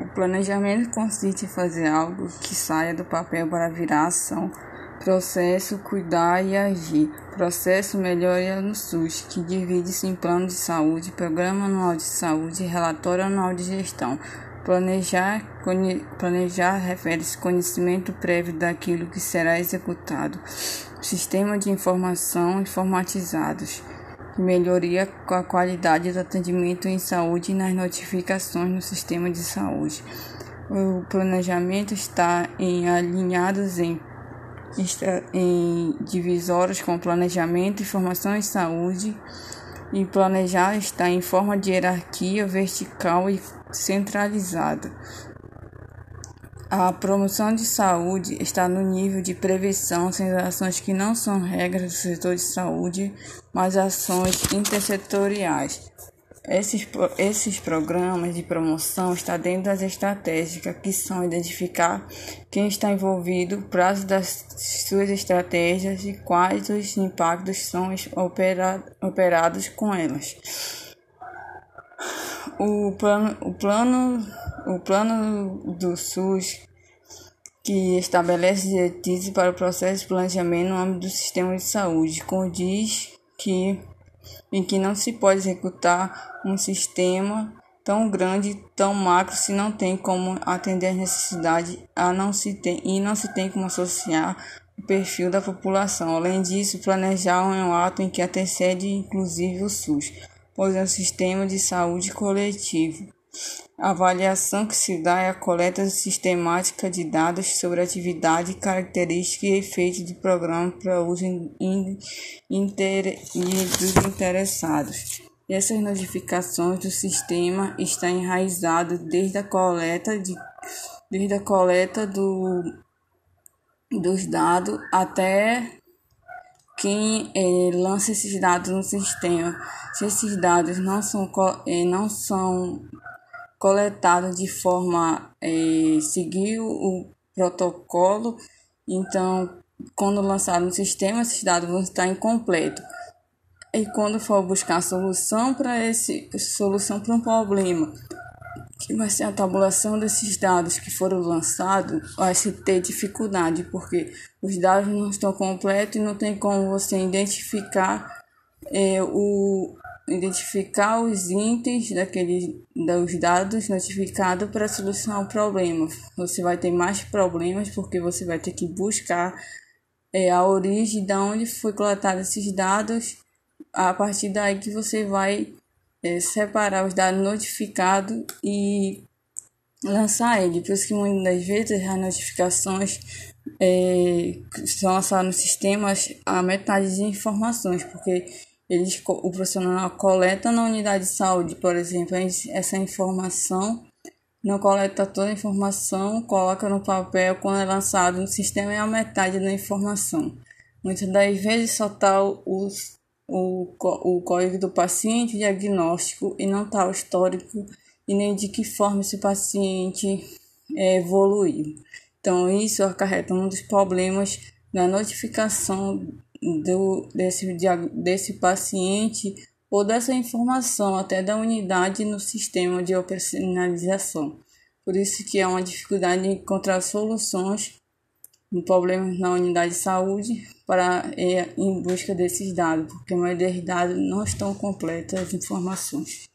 O planejamento consiste em fazer algo que saia do papel para virar ação. Processo cuidar e agir. Processo melhoria no SUS, que divide-se em plano de saúde, programa anual de saúde e relatório anual de gestão. Planejar, planejar refere-se conhecimento prévio daquilo que será executado. Sistema de informação informatizados. Melhoria com a qualidade do atendimento em saúde e nas notificações no sistema de saúde. O planejamento está em alinhados em em divisórias com planejamento, informação em saúde e planejar está em forma de hierarquia vertical e centralizada. A promoção de saúde está no nível de prevenção, sem ações que não são regras do setor de saúde, mas ações intersetoriais. Esses, esses programas de promoção estão dentro das estratégicas, que são identificar quem está envolvido, prazo das suas estratégias e quais os impactos são opera, operados com elas. O plano, o plano, o plano do SUS que estabelece diretrizes para o processo de planejamento no âmbito do sistema de saúde, condiz que em que não se pode executar um sistema tão grande, tão macro, se não tem como atender as necessidades a não se tem, e não se tem como associar o perfil da população. Além disso, planejar é um ato em que antecede inclusive o SUS, pois é um sistema de saúde coletivo. A avaliação que se dá é a coleta sistemática de dados sobre atividade, características e efeitos do programa para uso inter, dos interessados. Essas notificações do sistema estão enraizadas desde a coleta, de, desde a coleta do, dos dados até quem é, lança esses dados no sistema. Se esses dados não são, é, não são coletado de forma é, seguir o protocolo. Então, quando lançado no sistema, esses dados vão estar incompletos. E quando for buscar solução para esse solução para um problema, que vai ser a tabulação desses dados que foram lançados, vai se ter dificuldade, porque os dados não estão completos e não tem como você identificar é, o, identificar os itens daqueles dos dados notificados para solucionar o problema. Você vai ter mais problemas porque você vai ter que buscar é, a origem de onde foi coletado esses dados. A partir daí que você vai é, separar os dados notificados e lançar ele. Por isso que muitas das vezes as notificações é, são lançadas no sistema a metade de informações, porque eles, o profissional coleta na unidade de saúde, por exemplo, essa informação, não coleta toda a informação, coloca no papel, quando é lançado no sistema é a metade da informação. Muitas das vezes só está o, o, o código do paciente, o diagnóstico, e não está o histórico e nem de que forma esse paciente é, evoluiu. Então, isso acarreta um dos problemas da notificação do, desse, desse paciente ou dessa informação até da unidade no sistema de operacionalização. Por isso que há uma dificuldade encontrar soluções em problemas na unidade de saúde para é, em busca desses dados, porque a maioria dos dados não estão completas as informações.